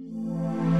Música